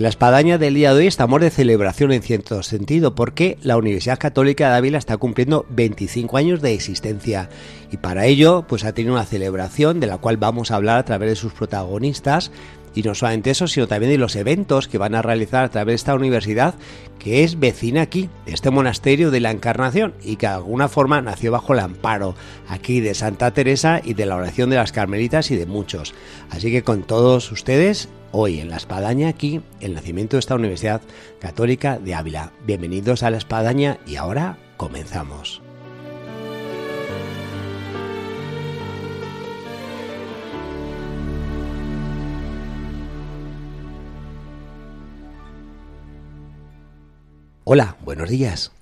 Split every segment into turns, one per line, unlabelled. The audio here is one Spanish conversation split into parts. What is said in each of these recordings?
La espadaña del día de hoy estamos de celebración en cierto sentido porque la Universidad Católica de Ávila está cumpliendo 25 años de existencia. Y para ello pues ha tenido una celebración de la cual vamos a hablar a través de sus protagonistas y no solamente eso, sino también de los eventos que van a realizar a través de esta universidad, que es vecina aquí, de este monasterio de la Encarnación, y que de alguna forma nació bajo el amparo aquí de Santa Teresa y de la oración de las Carmelitas y de muchos. Así que con todos ustedes, hoy en la Espadaña, aquí, el nacimiento de esta Universidad Católica de Ávila. Bienvenidos a la Espadaña y ahora comenzamos. Hola, buenos días.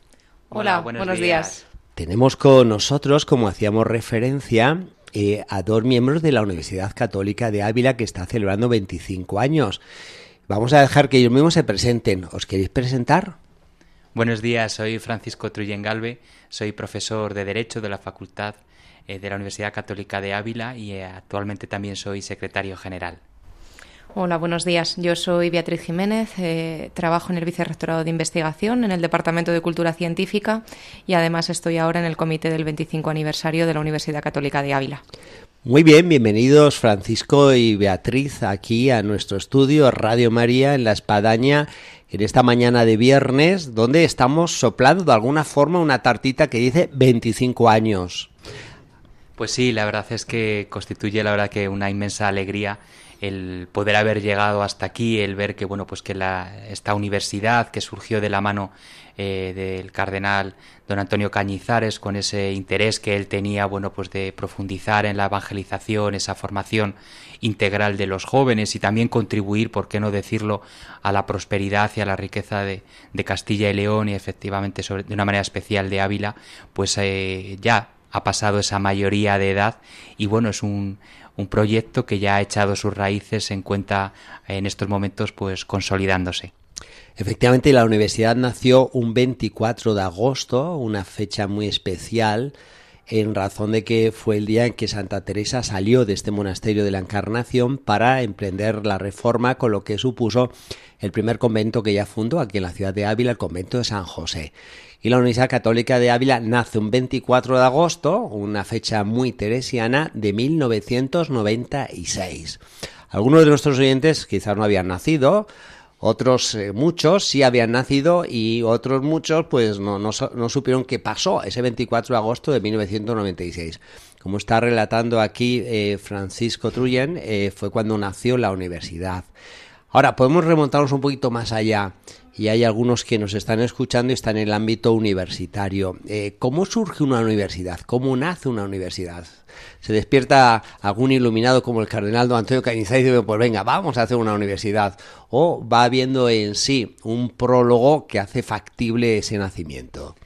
Hola, buenos, días.
Tenemos con nosotros, como hacíamos referencia, eh, a dos miembros de la Universidad Católica de Ávila que está celebrando 25 años. Vamos a dejar que ellos mismos se presenten. ¿Os queréis presentar?
Buenos días, soy Francisco Truyen Galve, soy profesor de Derecho de la Facultad eh, de la Universidad Católica de Ávila y eh, actualmente también soy secretario general.
Hola, buenos días. Yo soy Beatriz Jiménez, eh, trabajo en el Vicerrectorado de Investigación, en el Departamento de Cultura Científica y además estoy ahora en el comité del 25 aniversario de la Universidad Católica de Ávila.
Muy bien, bienvenidos Francisco y Beatriz aquí a nuestro estudio Radio María en La Espadaña en esta mañana de viernes, donde estamos soplando de alguna forma una tartita que dice 25 años.
Pues sí, la verdad es que constituye la verdad que una inmensa alegría el poder haber llegado hasta aquí, el ver que bueno pues que la, esta universidad que surgió de la mano eh, del cardenal don Antonio Cañizares con ese interés que él tenía bueno pues de profundizar en la evangelización, esa formación integral de los jóvenes y también contribuir, por qué no decirlo, a la prosperidad y a la riqueza de, de Castilla y León y efectivamente sobre, de una manera especial de Ávila, pues eh, ya ha pasado esa mayoría de edad y bueno es un un proyecto que ya ha echado sus raíces en cuenta en estos momentos pues consolidándose.
Efectivamente, la universidad nació un 24 de agosto, una fecha muy especial, en razón de que fue el día en que Santa Teresa salió de este monasterio de la Encarnación para emprender la reforma, con lo que supuso el primer convento que ella fundó aquí en la ciudad de Ávila, el convento de San José y la Universidad Católica de Ávila nace un 24 de agosto, una fecha muy teresiana de 1996. Algunos de nuestros oyentes quizás no habían nacido, otros eh, muchos sí habían nacido y otros muchos pues no, no, supieron qué pasó ese 24 de agosto de 1996. Como está relatando aquí eh, Francisco Truyen, eh, fue cuando nació la universidad. Ahora, podemos remontarnos un poquito más allá y hay algunos que nos están escuchando y están en el ámbito universitario. Eh, ¿Cómo surge una universidad? ¿Cómo nace una universidad? ¿Se despierta algún iluminado como el cardenal don Antonio Cañizares y dice, pues venga, vamos a hacer una universidad? ¿O va habiendo en sí un prólogo que hace factible ese nacimiento?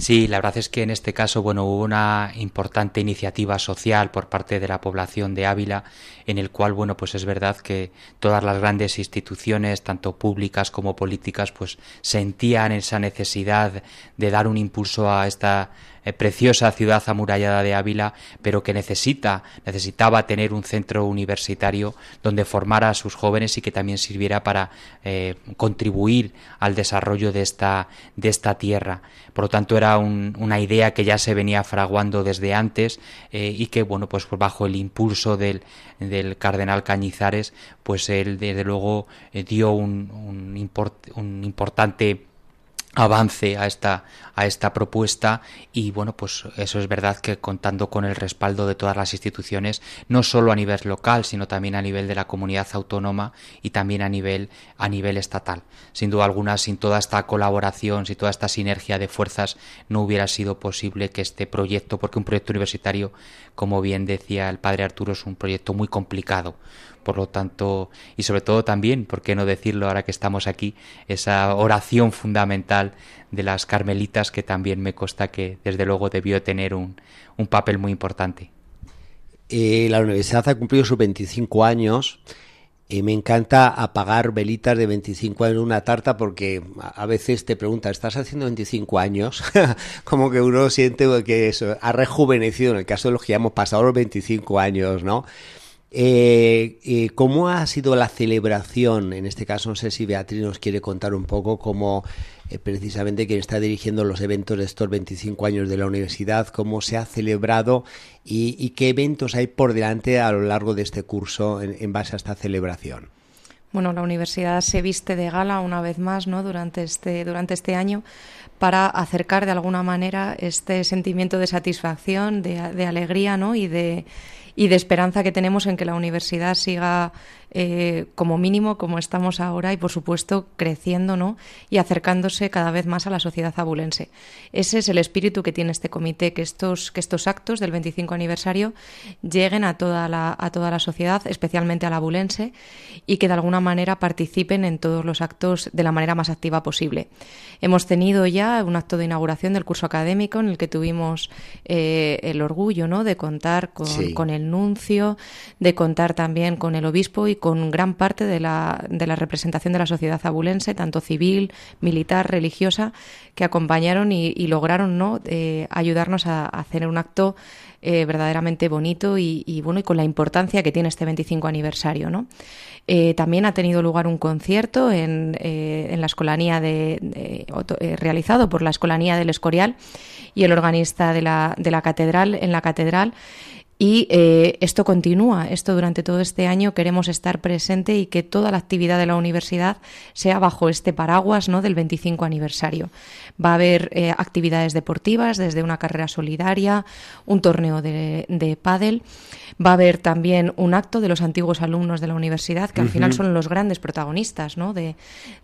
Sí, la verdad es que en este caso, bueno, hubo una importante iniciativa social por parte de la población de Ávila, en el cual, bueno, pues es verdad que todas las grandes instituciones, tanto públicas como políticas, pues sentían esa necesidad de dar un impulso a esta eh, preciosa ciudad amurallada de Ávila, pero que necesita, necesitaba tener un centro universitario donde formara a sus jóvenes y que también sirviera para eh, contribuir al desarrollo de esta, de esta tierra. Por lo tanto, era una idea que ya se venía fraguando desde antes eh, y que, bueno, pues bajo el impulso del, del cardenal Cañizares, pues él desde luego dio un, un, un importante avance a esta a esta propuesta y bueno pues eso es verdad que contando con el respaldo de todas las instituciones no solo a nivel local sino también a nivel de la comunidad autónoma y también a nivel a nivel estatal. Sin duda alguna sin toda esta colaboración sin toda esta sinergia de fuerzas no hubiera sido posible que este proyecto porque un proyecto universitario como bien decía el padre Arturo es un proyecto muy complicado por lo tanto, y sobre todo también, ¿por qué no decirlo ahora que estamos aquí, esa oración fundamental de las carmelitas que también me consta que desde luego debió tener un, un papel muy importante.
Eh, la universidad ha cumplido sus 25 años y me encanta apagar velitas de 25 en una tarta porque a veces te preguntan, ¿estás haciendo 25 años? Como que uno siente que eso ha rejuvenecido en el caso de los que ya hemos pasado los 25 años, ¿no? Eh, eh, ¿Cómo ha sido la celebración? En este caso, no sé si Beatriz nos quiere contar un poco cómo eh, precisamente quien está dirigiendo los eventos de estos 25 años de la universidad, cómo se ha celebrado y, qué eventos hay por delante a lo largo de este curso en, base a esta celebración.
Bueno, la universidad se viste de gala una vez más, ¿no? Durante este durante este año para acercar de alguna manera este sentimiento de satisfacción, de, de alegría, ¿no? Y de y de esperanza que tenemos en que la universidad siga eh, como mínimo como estamos ahora y por supuesto creciendo ¿no? y acercándose cada vez más a la sociedad abulense. Ese es el espíritu que tiene este comité, que estos, que estos actos del 25 aniversario lleguen a toda, la, a toda la sociedad, especialmente a la abulense, y que de alguna manera participen en todos los actos de la manera más activa posible. Hemos tenido ya un acto de inauguración del curso académico en el que tuvimos eh, el orgullo ¿no? de contar con, con el de contar también con el obispo y con gran parte de la, de la representación de la sociedad abulense, tanto civil, militar, religiosa, que acompañaron y, lograron ¿no? Eh, ayudarnos a, hacer un acto eh, verdaderamente bonito y, bueno y con la importancia que tiene este 25 aniversario. ¿no? Eh, también ha tenido lugar un concierto en, en la escolanía de, realizado por la escolanía del Escorial y el organista de la, de la catedral en la catedral y eh, esto continúa, esto durante todo este año queremos estar presente y que toda la actividad de la universidad sea bajo este paraguas ¿no? del 25 aniversario. Va a haber eh, actividades deportivas, desde una carrera solidaria, un torneo de, de pádel. Va a haber también un acto de los antiguos alumnos de la universidad, que al final son los grandes protagonistas ¿no? de,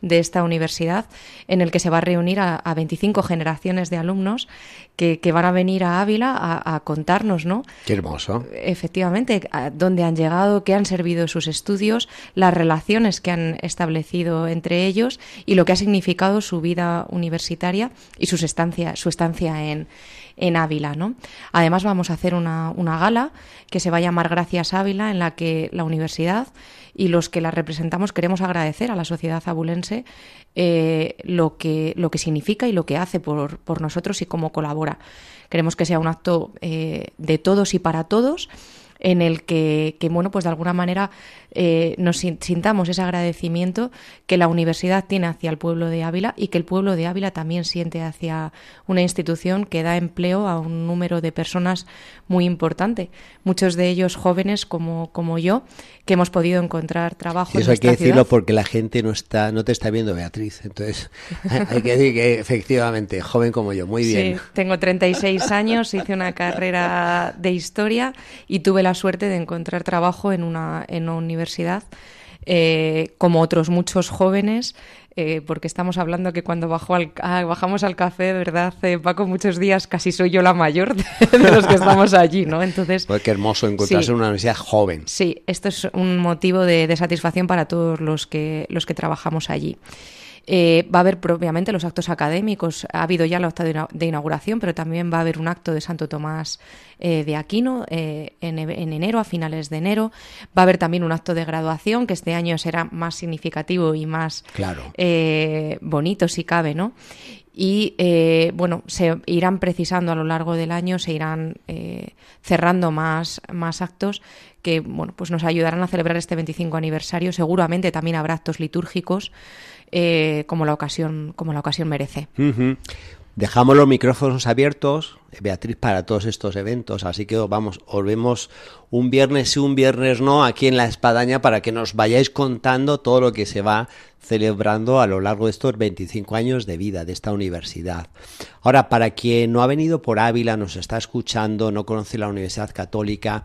de, esta universidad, en el que se va a reunir a, a 25 generaciones de alumnos que, que, van a venir a Ávila a, a contarnos, ¿no?
Qué hermoso.
Efectivamente, dónde han llegado, qué han servido sus estudios, las relaciones que han establecido entre ellos y lo que ha significado su vida universitaria y sus estancia, su estancia en, en Ávila. ¿no? Además vamos a hacer una, una gala que se va a llamar Gracias Ávila, en la que la universidad y los que la representamos queremos agradecer a la sociedad abulense eh, lo, que, lo que significa y lo que hace por, por nosotros y cómo colabora. Queremos que sea un acto eh, de todos y para todos en el que, que, bueno, pues de alguna manera eh, nos sintamos ese agradecimiento que la universidad tiene hacia el pueblo de Ávila y que el pueblo de Ávila también siente hacia una institución que da empleo a un número de personas muy importante. Muchos de ellos jóvenes como, como yo, que hemos podido encontrar trabajo.
eso hay que decirlo porque la gente no está, no te está viendo, Beatriz. Entonces, hay que decir que efectivamente, joven como yo, muy bien.
Sí, tengo 36 años, hice una carrera de historia y tuve la suerte de encontrar trabajo en una, en una universidad, eh, como otros muchos jóvenes. Eh, porque estamos hablando que cuando bajo al, ah, bajamos al café, ¿verdad, eh, Paco? Muchos días casi soy yo la mayor de, los que estamos allí, ¿no? Entonces...
Pues qué hermoso encontrarse en una universidad joven.
Sí, esto es un motivo de, de satisfacción para todos los que, los que trabajamos allí. Eh, va a haber propiamente los actos académicos. Ha habido ya la acta de inauguración, pero también va a haber un acto de Santo Tomás eh, de Aquino eh, en, enero, a finales de enero. Va a haber también un acto de graduación, que este año será más significativo y más
claro.
bonito, si cabe, ¿no? y bueno se irán precisando a lo largo del año se irán cerrando más más actos que bueno pues nos ayudarán a celebrar este 25 aniversario seguramente también habrá actos litúrgicos eh, como, la ocasión, como la ocasión merece.
Dejamos los micrófonos abiertos, Beatriz, para todos estos eventos, así que vamos, os vemos un viernes sí, un viernes no, aquí en la Espadaña para que nos vayáis contando todo lo que se va celebrando a lo largo de estos 25 años de vida de esta universidad. Ahora, para quien no ha venido por Ávila, nos está escuchando, no conoce la Universidad Católica,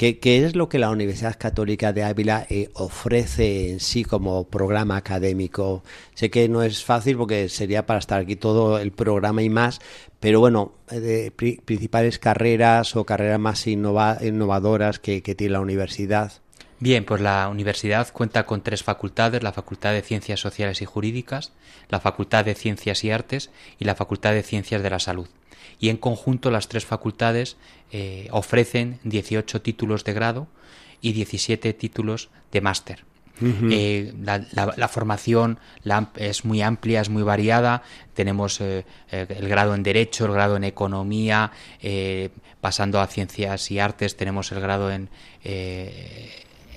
¿Qué, es lo que la Universidad Católica de Ávila eh, ofrece en sí como programa académico? Sé que no es fácil porque sería para estar aquí todo el programa y más, pero bueno, de principales carreras o carreras más innovadoras que, tiene la universidad.
Bien, pues la universidad cuenta con tres facultades, la Facultad de Ciencias Sociales y Jurídicas, la Facultad de Ciencias y Artes y la Facultad de Ciencias de la Salud. Y en conjunto las tres facultades eh, ofrecen 18 títulos de grado y 17 títulos de máster. Eh, la, formación es muy amplia, es muy variada. Tenemos eh, el grado en Derecho, el grado en Economía, pasando a Ciencias y Artes, tenemos el grado en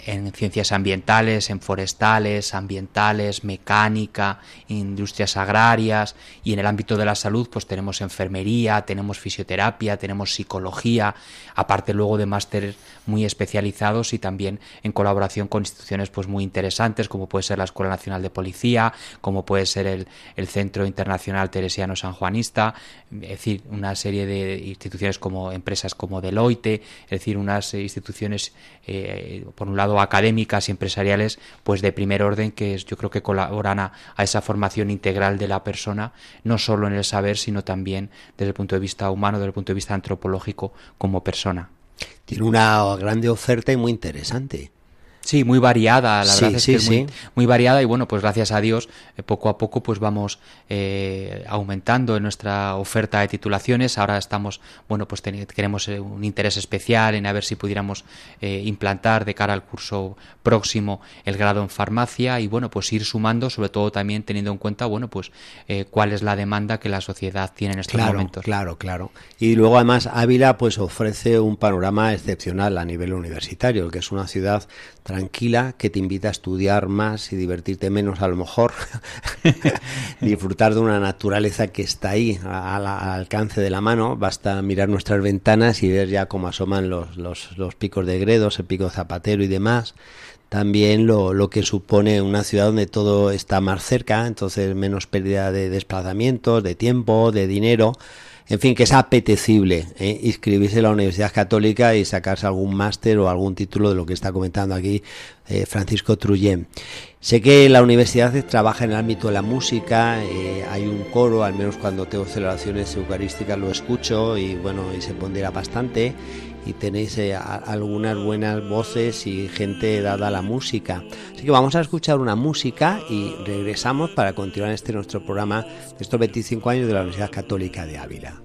en ciencias ambientales, en forestales, ambientales, mecánica, industrias agrarias y en el ámbito de la salud pues tenemos enfermería, tenemos fisioterapia, tenemos psicología, aparte luego de másteres muy especializados y también en colaboración con instituciones pues muy interesantes como puede ser la Escuela Nacional de Policía, como puede ser el, el Centro Internacional Teresiano Sanjuanista, es decir, una serie de instituciones como empresas como Deloitte, es decir, unas instituciones eh, por un lado académicas y empresariales pues de primer orden que yo creo que colaboran a, esa formación integral de la persona no solo en el saber sino también desde el punto de vista humano desde el punto de vista antropológico como persona.
Tiene una grande oferta y muy interesante
Sí, muy variada, la verdad es que es muy, variada y bueno, pues gracias a Dios, eh, poco a poco pues vamos eh, aumentando en nuestra oferta de titulaciones. Ahora estamos, bueno, pues queremos eh, un interés especial en a ver si pudiéramos implantar de cara al curso próximo el grado en farmacia y bueno, pues ir sumando, sobre todo también teniendo en cuenta, bueno, pues cuál es la demanda que la sociedad tiene en estos momentos.
Claro, claro. Y luego además Ávila pues ofrece un panorama excepcional a nivel universitario, que es una ciudad tranquila que te invita a estudiar más y divertirte menos a lo mejor, disfrutar de una naturaleza que está ahí al, alcance de la mano, basta mirar nuestras ventanas y ver ya cómo asoman los, los, los picos de Gredos, el pico Zapatero y demás. También lo, lo, que supone una ciudad donde todo está más cerca, entonces menos pérdida de desplazamientos, de tiempo, de dinero en fin, que es apetecible ¿eh? inscribirse en la Universidad Católica y sacarse algún máster o algún título de lo que está comentando aquí eh, Francisco Trullén. Sé que la universidad trabaja en el ámbito de la música, eh, hay un coro, al menos cuando tengo celebraciones eucarísticas lo escucho y bueno, y se pondera bastante y tenéis eh, algunas buenas voces y gente dada a la música. Así que vamos a escuchar una música y regresamos para continuar este nuestro programa de estos 25 años de la Universidad Católica de Ávila.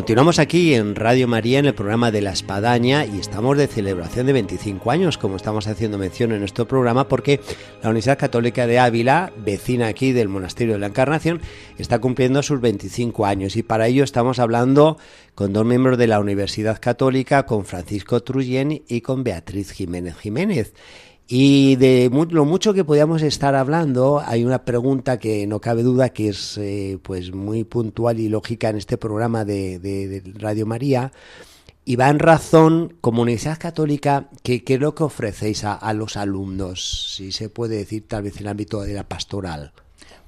Continuamos aquí en Radio María en el programa de la Espadaña y estamos de celebración de 25 años, como estamos haciendo mención en nuestro programa, porque la Universidad Católica de Ávila, vecina aquí del Monasterio de la Encarnación, está cumpliendo sus 25 años y para ello estamos hablando con dos miembros de la Universidad Católica, con Francisco Trujén y con Beatriz Jiménez Jiménez. Y de lo mucho que podíamos estar hablando, hay una pregunta que no cabe duda que es eh, pues muy puntual y lógica en este programa de, Radio María. Y va en razón, como Universidad Católica, ¿qué, es lo que ofrecéis a, a los alumnos? Si se puede decir, tal vez en el ámbito de la pastoral.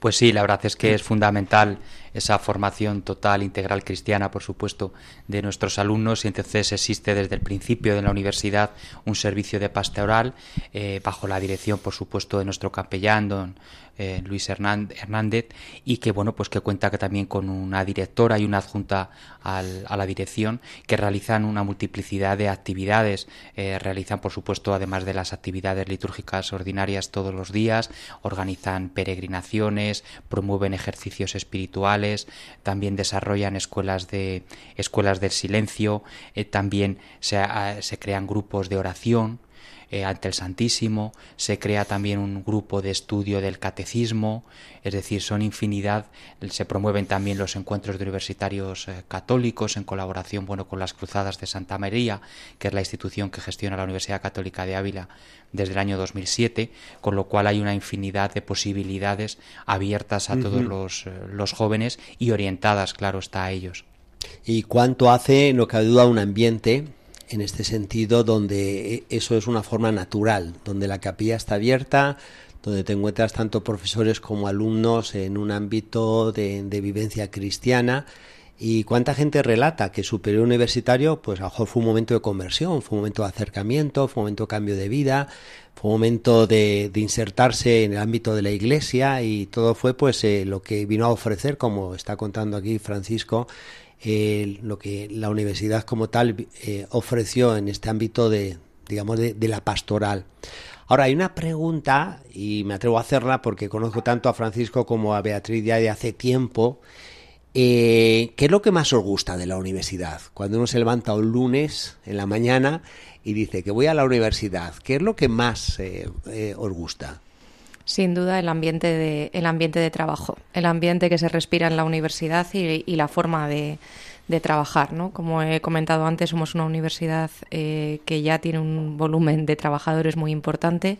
Pues sí, la verdad es que es fundamental esa formación total, integral cristiana, por supuesto, de nuestros alumnos. Y entonces existe desde el principio de la universidad un servicio de pastoral eh, bajo la dirección, por supuesto, de nuestro capellán, don eh, Luis Hernández, y que bueno, pues que cuenta que también con una directora y una adjunta a la dirección que realizan una multiplicidad de actividades, eh, realizan por supuesto además de las actividades litúrgicas ordinarias todos los días, organizan peregrinaciones, promueven ejercicios espirituales, también desarrollan escuelas de escuelas del silencio, eh, también se, se crean grupos de oración eh, ante el Santísimo, se crea también un grupo de estudio del catecismo, es decir, son infinidad, se promueven también los encuentros de universitarios eh, católicos en colaboración bueno, con las Cruzadas de Santa María, que es la institución que gestiona la Universidad Católica de Ávila desde el año 2007, con lo cual hay una infinidad de posibilidades abiertas a todos los, eh, los jóvenes y orientadas, claro está, a ellos.
¿Y cuánto hace, no cabe duda, un ambiente en este sentido donde e, eso es una forma natural, donde la capilla está abierta, donde te encuentras tanto profesores como alumnos en un ámbito de, vivencia cristiana. ¿Y cuánta gente relata que su periodo universitario, pues a lo mejor fue un momento de conversión, fue un momento de acercamiento, fue un momento de cambio de vida, fue un momento de, insertarse en el ámbito de la iglesia y todo fue pues eh, lo que vino a ofrecer, como está contando aquí Francisco, lo que la universidad como tal eh, ofreció en este ámbito de, digamos, de, la pastoral. Ahora, hay una pregunta, y me atrevo a hacerla porque conozco tanto a Francisco como a Beatriz ya de hace tiempo. Eh, ¿Qué es lo que más os gusta de la universidad? Cuando uno se levanta un lunes en la mañana y dice que voy a la universidad, ¿qué es lo que más eh, os gusta?
Sin duda el ambiente de, el ambiente de trabajo, el ambiente que se respira en la universidad y, la forma de, trabajar. ¿no? Como he comentado antes, somos una universidad eh, que ya tiene un volumen de trabajadores muy importante,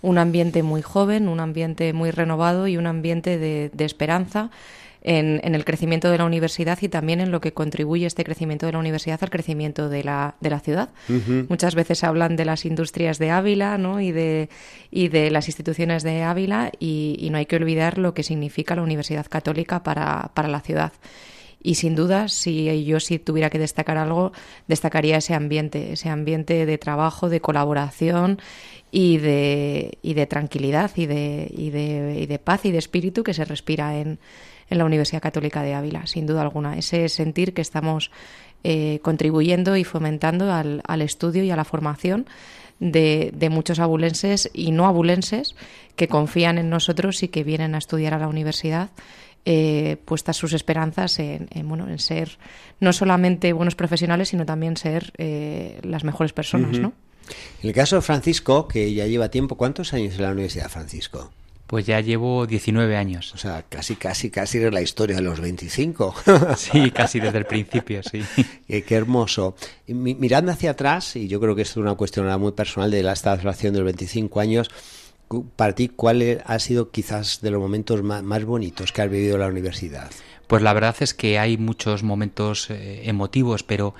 un ambiente muy joven, un ambiente muy renovado y un ambiente de, de esperanza en, el crecimiento de la universidad y también en lo que contribuye este crecimiento de la universidad al crecimiento de la, de la ciudad. Muchas veces hablan de las industrias de Ávila ¿no? y, de, y de las instituciones de Ávila y, no hay que olvidar lo que significa la Universidad Católica para, para la ciudad. Y sin duda, si yo si tuviera que destacar algo, destacaría ese ambiente, ese ambiente de trabajo, de colaboración y de, y de tranquilidad y de, y de, y de paz y de espíritu que se respira en, en la Universidad Católica de Ávila, sin duda alguna. Ese sentir que estamos eh, contribuyendo y fomentando al, estudio y a la formación de, muchos abulenses y no abulenses que confían en nosotros y que vienen a estudiar a la universidad. Eh, puestas sus esperanzas en, bueno, en ser no solamente buenos profesionales, sino también ser eh, las mejores personas, ¿no?
En el caso de Francisco, que ya lleva tiempo, ¿cuántos años en la Universidad, Francisco?
Pues ya llevo 19 años.
O sea, casi, casi, casi de la historia de los 25.
Sí, casi desde el principio, sí.
Qué, hermoso. mirando hacia atrás, y yo creo que esto es una cuestión muy personal de la celebración de los 25 años, para ti, ¿cuál ha sido quizás de los momentos más, bonitos que has vivido en la universidad?
Pues la verdad es que hay muchos momentos eh, emotivos, pero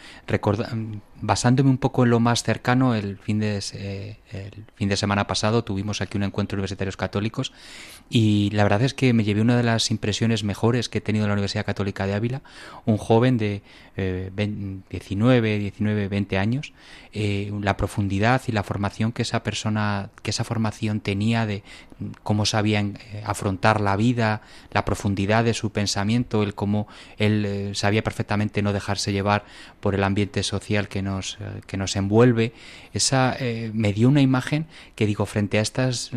basándome un poco en lo más cercano, el fin de, eh, el fin de semana pasado tuvimos aquí un encuentro de universitarios católicos y la verdad es que me llevé una de las impresiones mejores que he tenido en la Universidad Católica de Ávila, un joven de 19, 19, 20 años, eh, la profundidad y la formación que esa persona, que esa formación tenía de cómo sabía eh, afrontar la vida, la profundidad de su pensamiento, el cómo él sabía perfectamente no dejarse llevar por el ambiente social que nos, que nos envuelve, esa me dio una imagen que digo frente a estas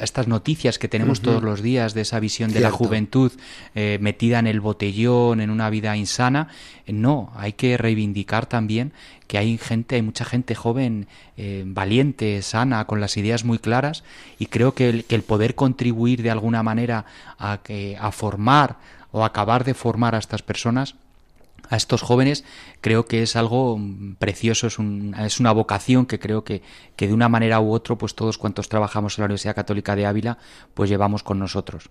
estas noticias que tenemos todos los días de esa visión de la juventud eh, metida en el botellón, en una vida insana. No, hay que reivindicar también que hay gente, hay mucha gente joven, eh, valiente, sana, con las ideas muy claras, y creo que el, que el poder contribuir de alguna manera a, que, a formar o acabar de formar a estas personas a estos jóvenes creo que es algo precioso, es, es una vocación que creo que, que, de una manera u otra, pues todos cuantos trabajamos en la Universidad Católica de Ávila, pues llevamos con nosotros.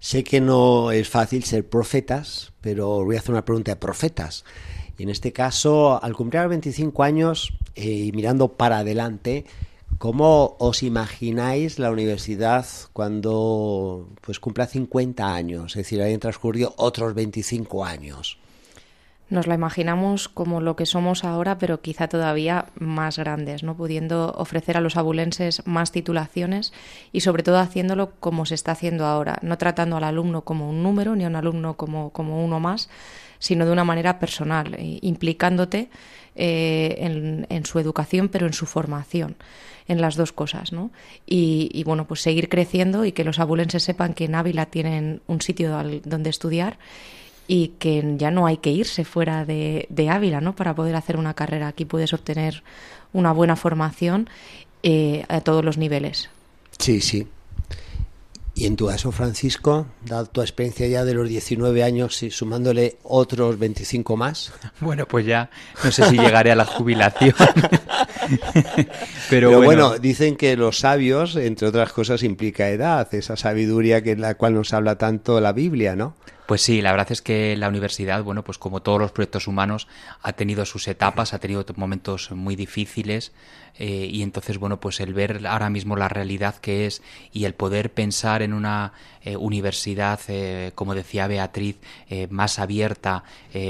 Sé que no es fácil ser profetas, pero voy a hacer una pregunta de profetas. Y en este caso, al cumplir 25 años eh, y mirando para adelante, ¿Cómo os imagináis la universidad cuando pues cumpla 50 años? Es decir, hayan transcurrido otros 25 años.
Nos la imaginamos como lo que somos ahora, pero quizá todavía más grandes, ¿no? pudiendo ofrecer a los abulenses más titulaciones y sobre todo haciéndolo como se está haciendo ahora, no tratando al alumno como un número ni a un alumno como, como uno más, sino de una manera personal, eh, implicándote eh, en, su educación, pero en su formación, en las dos cosas, ¿no? Y, y, bueno, pues seguir creciendo y que los abulenses sepan que en Ávila tienen un sitio donde estudiar y que ya no hay que irse fuera de, de, Ávila ¿no? para poder hacer una carrera. Aquí puedes obtener una buena formación eh, a todos los niveles.
Sí, sí. Y en tu caso, Francisco, dado tu experiencia ya de los 19 años y sumándole otros 25 más.
Bueno, pues ya no sé si llegaré a la jubilación.
Pero, bueno. bueno. dicen que los sabios, entre otras cosas, implica edad, esa sabiduría que en la cual nos habla tanto la Biblia, ¿no?
Pues sí, la verdad es que la universidad, bueno, pues como todos los proyectos humanos, ha tenido sus etapas, ha tenido momentos muy difíciles eh, y entonces, bueno, pues el ver ahora mismo la realidad que es y el poder pensar en una eh, universidad, eh, como decía Beatriz, más abierta,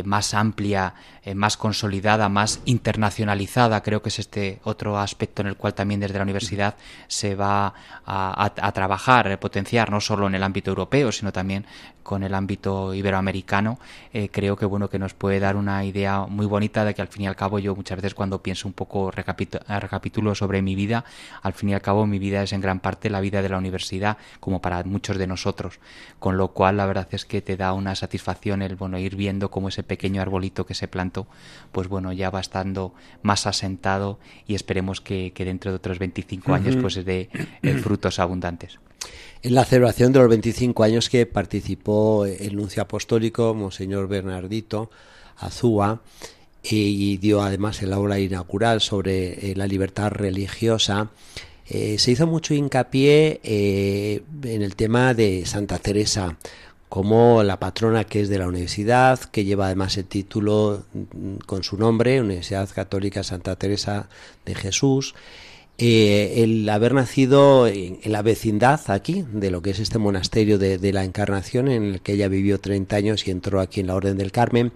más amplia, más consolidada, más internacionalizada, creo que es este otro aspecto en el cual también desde la universidad se va a, a trabajar, a potenciar, no solo en el ámbito europeo, sino también con el ámbito iberoamericano, eh, creo que bueno que nos puede dar una idea muy bonita de que al fin y al cabo yo muchas veces cuando pienso un poco recapitulo sobre mi vida, al fin y al cabo mi vida es en gran parte la vida de la universidad, como para muchos de nosotros, con lo cual la verdad es que te da una satisfacción el bueno ir viendo cómo ese pequeño arbolito que se plantó, pues bueno ya va estando más asentado y esperemos que, dentro de otros 25 años pues dé frutos abundantes
en la celebración de los 25 años que participó el nuncio apostólico, Monseñor Bernardito Azúa, y dio además el aula inaugural sobre eh, la libertad religiosa. Eh, se hizo mucho hincapié eh, en el tema de Santa Teresa como la patrona que es de la universidad, que lleva además el título mm, con su nombre, Universidad Católica Santa Teresa de Jesús, eh, el haber nacido en, la vecindad aquí, de lo que es este monasterio de, la Encarnación, en el que ella vivió 30 años y entró aquí en la Orden del Carmen,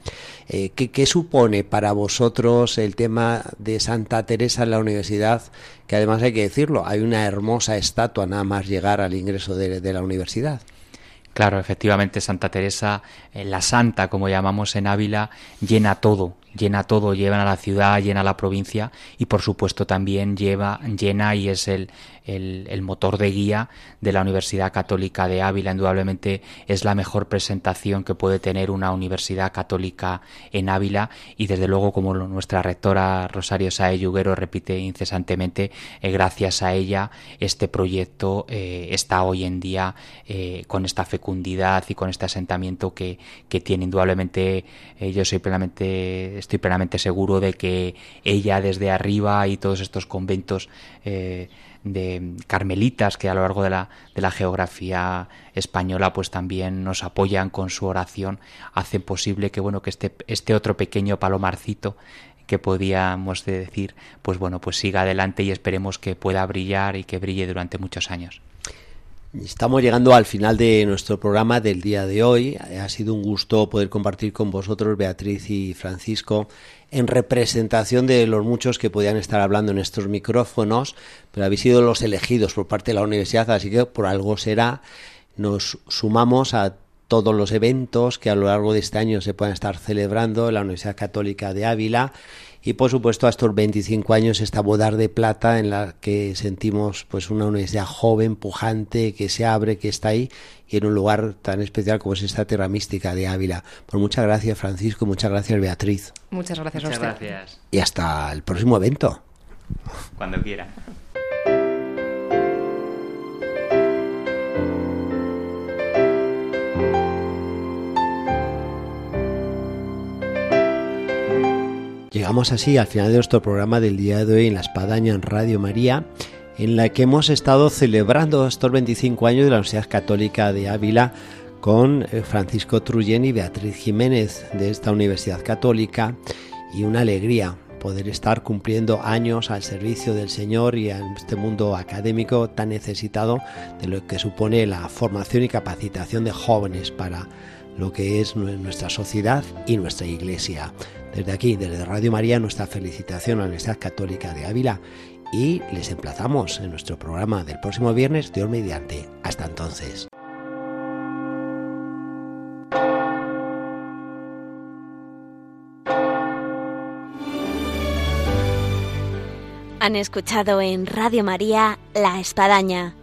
eh, ¿qué, supone para vosotros el tema de Santa Teresa en la universidad? Que además hay que decirlo, hay una hermosa estatua nada más llegar al ingreso de la universidad.
Claro, efectivamente, Santa Teresa, eh, la santa, como llamamos en Ávila, llena todo, llena todo, llena la ciudad, llena la provincia y por supuesto también lleva, llena y es el, el, motor de guía de la Universidad Católica de Ávila. Indudablemente es la mejor presentación que puede tener una universidad católica en Ávila y desde luego como nuestra rectora Rosario Sae Yuguero repite incesantemente, eh, gracias a ella este proyecto eh, está hoy en día eh, con esta fecundidad y con este asentamiento que, que tiene indudablemente yo soy plenamente estoy plenamente seguro de que ella desde arriba y todos estos conventos de carmelitas que a lo largo de la, de la geografía española pues también nos apoyan con su oración, hacen posible que bueno que este, este otro pequeño palomarcito que podíamos decir, pues bueno, pues siga adelante y esperemos que pueda brillar y que brille durante muchos años.
Estamos llegando al final de nuestro programa del día de hoy. Ha sido un gusto poder compartir con vosotros, Beatriz y Francisco, en representación de los muchos que podían estar hablando en estos micrófonos, pero habéis sido los elegidos por parte de la universidad, así que por algo será. Nos sumamos a todos los eventos que a lo largo de este año se puedan estar celebrando en la Universidad Católica de Ávila y por supuesto a estos 25 años esta boda de plata en la que sentimos pues una universidad joven, pujante, que se abre, que está ahí y en un lugar tan especial como es esta tierra mística de Ávila. Pues muchas gracias Francisco, muchas gracias Beatriz.
Muchas gracias
Muchas
a usted.
gracias.
Y hasta el próximo evento.
Cuando quiera.
Llegamos así al final de nuestro programa del día de hoy en la Espadaña en Radio María, en la que hemos estado celebrando estos 25 años de la Universidad Católica de Ávila con eh, Francisco Trullén y Beatriz Jiménez de esta Universidad Católica y una alegría poder estar cumpliendo años al servicio del Señor y en este mundo académico tan necesitado de lo que supone la formación y capacitación de jóvenes para lo que es nuestra sociedad y nuestra iglesia. Desde aquí, desde Radio María, nuestra felicitación a la Universidad Católica de Ávila y les emplazamos en nuestro programa del próximo viernes, Dios mediante. Hasta entonces.
Han escuchado en Radio María La Espadaña,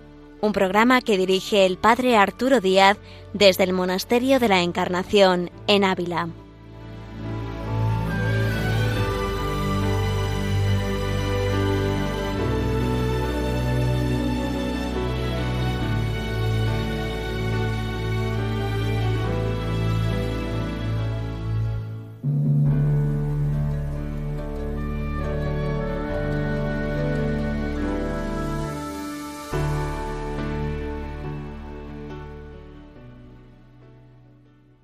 un programa que dirige el Padre Arturo Díaz desde el Monasterio de la Encarnación en Ávila.